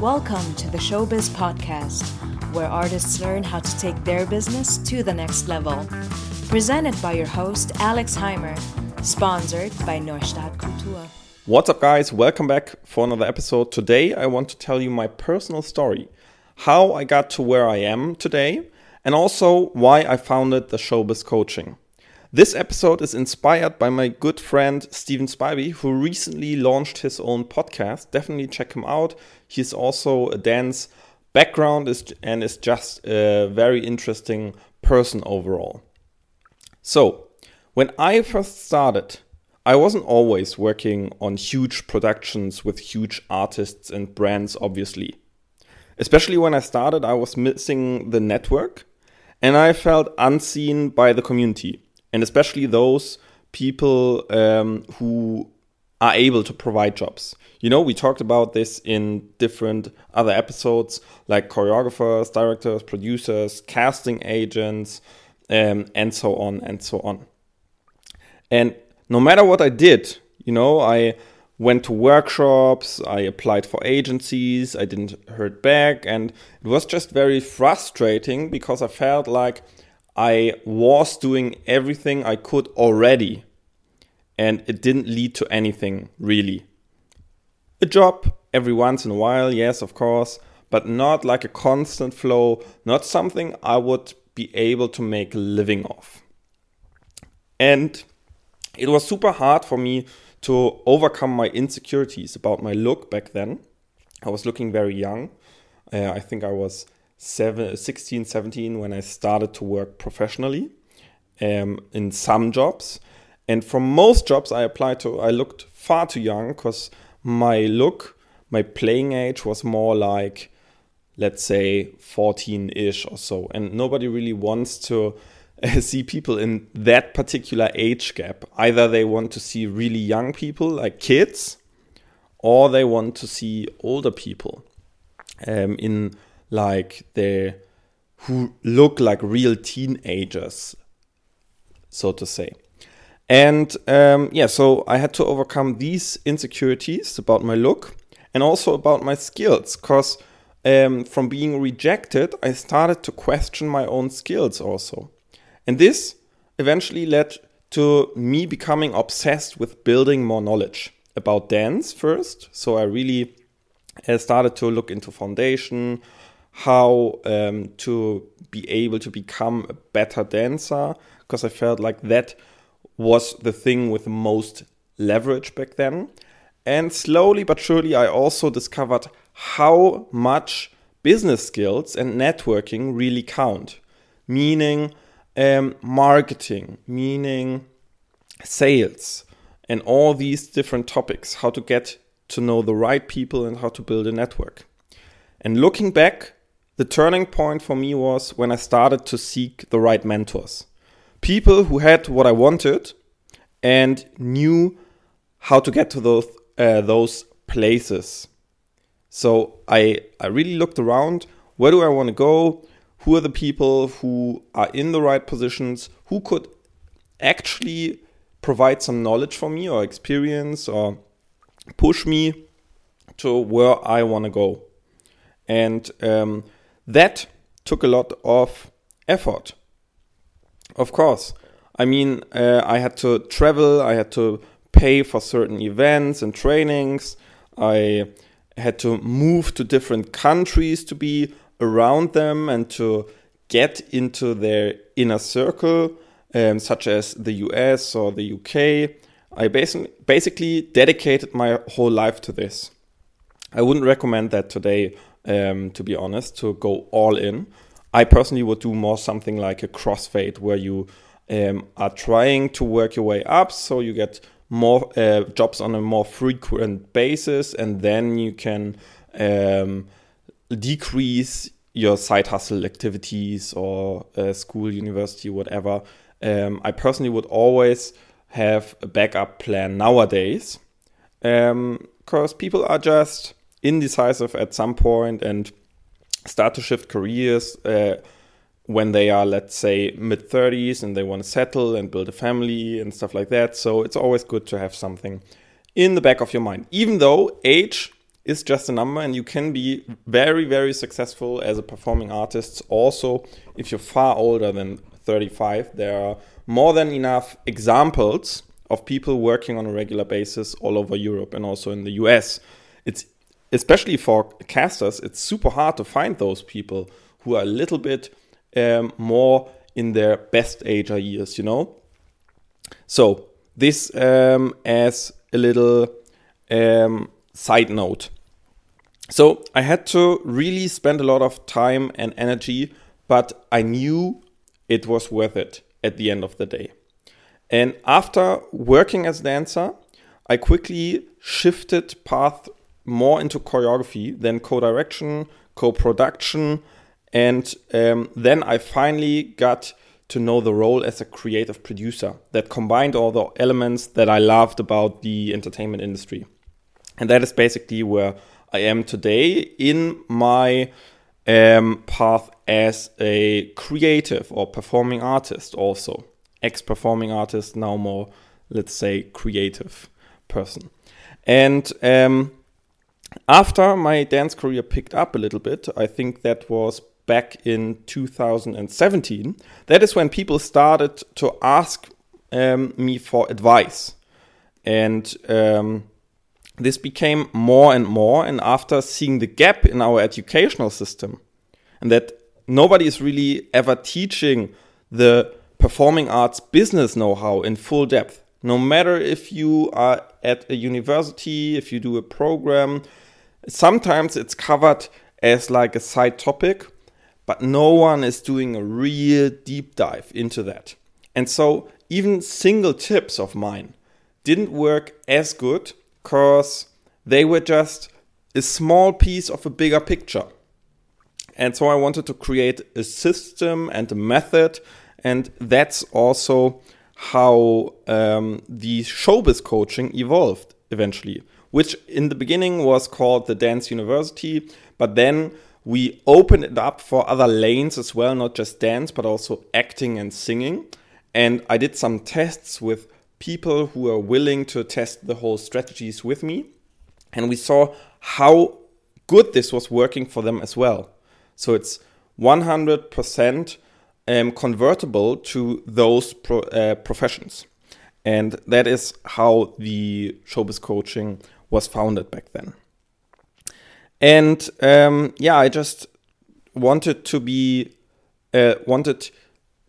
Welcome to the Showbiz Podcast, where artists learn how to take their business to the next level. Presented by your host, Alex Heimer, sponsored by Neustadt Kultur. What's up, guys? Welcome back for another episode. Today, I want to tell you my personal story how I got to where I am today, and also why I founded the Showbiz Coaching. This episode is inspired by my good friend Steven Spivey, who recently launched his own podcast. Definitely check him out. He's also a dance background and is just a very interesting person overall. So, when I first started, I wasn't always working on huge productions with huge artists and brands, obviously. Especially when I started, I was missing the network and I felt unseen by the community and especially those people um, who are able to provide jobs. You know, we talked about this in different other episodes, like choreographers, directors, producers, casting agents, um, and so on and so on. And no matter what I did, you know, I went to workshops, I applied for agencies, I didn't heard back, and it was just very frustrating because I felt like I was doing everything I could already, and it didn't lead to anything really. A job every once in a while, yes, of course, but not like a constant flow, not something I would be able to make a living off. And it was super hard for me to overcome my insecurities about my look back then. I was looking very young. Uh, I think I was seven, 16, 17 when I started to work professionally um, in some jobs. And for most jobs I applied to, I looked far too young because my look, my playing age was more like, let's say, 14 ish or so. And nobody really wants to see people in that particular age gap. Either they want to see really young people, like kids, or they want to see older people um, in like they who look like real teenagers, so to say. And um, yeah, so I had to overcome these insecurities about my look and also about my skills because um, from being rejected, I started to question my own skills also. And this eventually led to me becoming obsessed with building more knowledge about dance first. So I really uh, started to look into foundation, how um, to be able to become a better dancer because I felt like that was the thing with the most leverage back then. And slowly but surely, I also discovered how much business skills and networking really count, meaning um, marketing, meaning sales, and all these different topics how to get to know the right people and how to build a network. And looking back, the turning point for me was when I started to seek the right mentors. People who had what I wanted and knew how to get to those uh, those places. So I I really looked around. Where do I want to go? Who are the people who are in the right positions? Who could actually provide some knowledge for me or experience or push me to where I want to go? And um, that took a lot of effort. Of course. I mean, uh, I had to travel, I had to pay for certain events and trainings, I had to move to different countries to be around them and to get into their inner circle, um, such as the US or the UK. I basically, basically dedicated my whole life to this. I wouldn't recommend that today um, to be honest, to go all in. I personally would do more something like a crossfade where you um, are trying to work your way up so you get more uh, jobs on a more frequent basis and then you can um, decrease your side hustle activities or uh, school, university, whatever. Um, I personally would always have a backup plan nowadays because um, people are just indecisive at some point and start to shift careers uh, when they are, let's say, mid 30s and they want to settle and build a family and stuff like that. So it's always good to have something in the back of your mind. Even though age is just a number, and you can be very, very successful as a performing artist. Also, if you're far older than 35, there are more than enough examples of people working on a regular basis all over Europe and also in the US. It's especially for casters, it's super hard to find those people who are a little bit um, more in their best age or years, you know. So this um, as a little um, side note. So I had to really spend a lot of time and energy, but I knew it was worth it at the end of the day. And after working as a dancer, I quickly shifted path more into choreography, then co-direction, co-production, and um, then I finally got to know the role as a creative producer that combined all the elements that I loved about the entertainment industry. And that is basically where I am today in my um, path as a creative or performing artist, also. Ex performing artist, now more, let's say, creative person. And um, after my dance career picked up a little bit, I think that was back in 2017. That is when people started to ask um, me for advice. And um, this became more and more. And after seeing the gap in our educational system, and that nobody is really ever teaching the performing arts business know how in full depth, no matter if you are at a university, if you do a program, sometimes it's covered as like a side topic, but no one is doing a real deep dive into that. And so even single tips of mine didn't work as good because they were just a small piece of a bigger picture. And so I wanted to create a system and a method, and that's also how um, the showbiz coaching evolved eventually, which in the beginning was called the Dance University, but then we opened it up for other lanes as well, not just dance, but also acting and singing. And I did some tests with people who are willing to test the whole strategies with me. And we saw how good this was working for them as well. So it's 100% um, convertible to those pro, uh, professions. And that is how the showbiz coaching was founded back then. And um, yeah, I just wanted to be, uh, wanted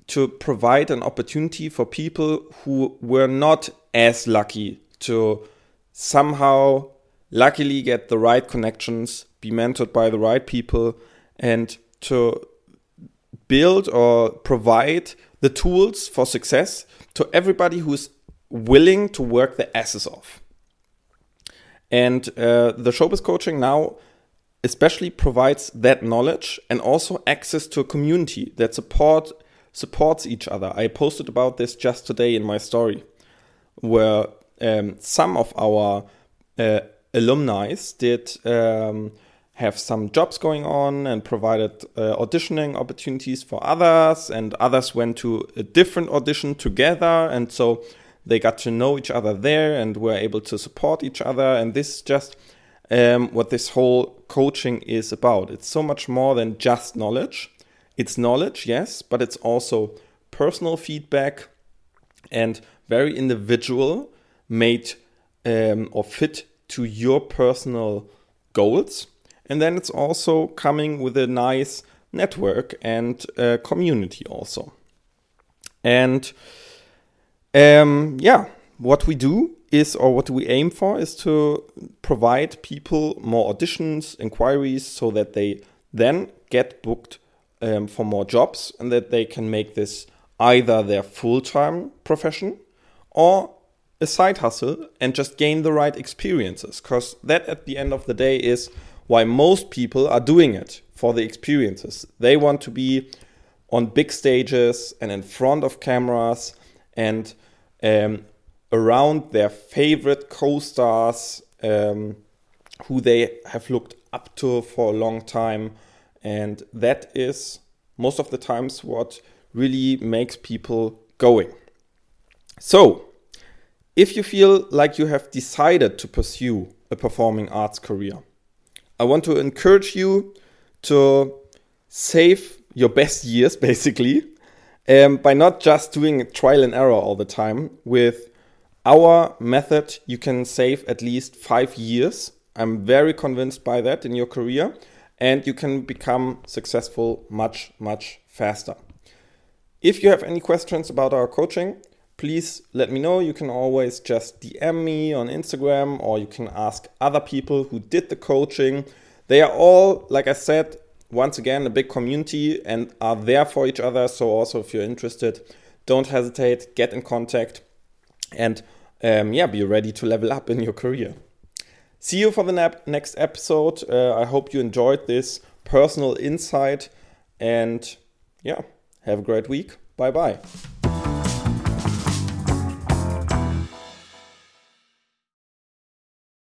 to provide an opportunity for people who were not as lucky to somehow luckily get the right connections, be mentored by the right people, and to build or provide the tools for success to everybody who's willing to work the asses off. And uh, the showbiz coaching now especially provides that knowledge and also access to a community that support supports each other. I posted about this just today in my story, where um, some of our uh, alumni did um, have some jobs going on and provided uh, auditioning opportunities for others, and others went to a different audition together, and so they got to know each other there and were able to support each other. And this is just um, what this whole coaching is about. It's so much more than just knowledge. It's knowledge, yes, but it's also personal feedback and very individual, made um, or fit to your personal goals. And then it's also coming with a nice network and uh, community also. And um, yeah, what we do is, or what we aim for, is to provide people more auditions, inquiries, so that they then get booked um, for more jobs and that they can make this either their full time profession or a side hustle and just gain the right experiences. Because that, at the end of the day, is why most people are doing it for the experiences. They want to be on big stages and in front of cameras and um, around their favorite co stars um, who they have looked up to for a long time and that is most of the times what really makes people going. So, if you feel like you have decided to pursue a performing arts career, I want to encourage you to save your best years basically um, by not just doing trial and error all the time. With our method, you can save at least five years. I'm very convinced by that in your career, and you can become successful much, much faster. If you have any questions about our coaching, please let me know. You can always just DM me on Instagram or you can ask other people who did the coaching. They are all, like I said, once again, a big community and are there for each other. So, also, if you're interested, don't hesitate, get in contact, and um, yeah, be ready to level up in your career. See you for the next episode. Uh, I hope you enjoyed this personal insight and yeah, have a great week. Bye bye.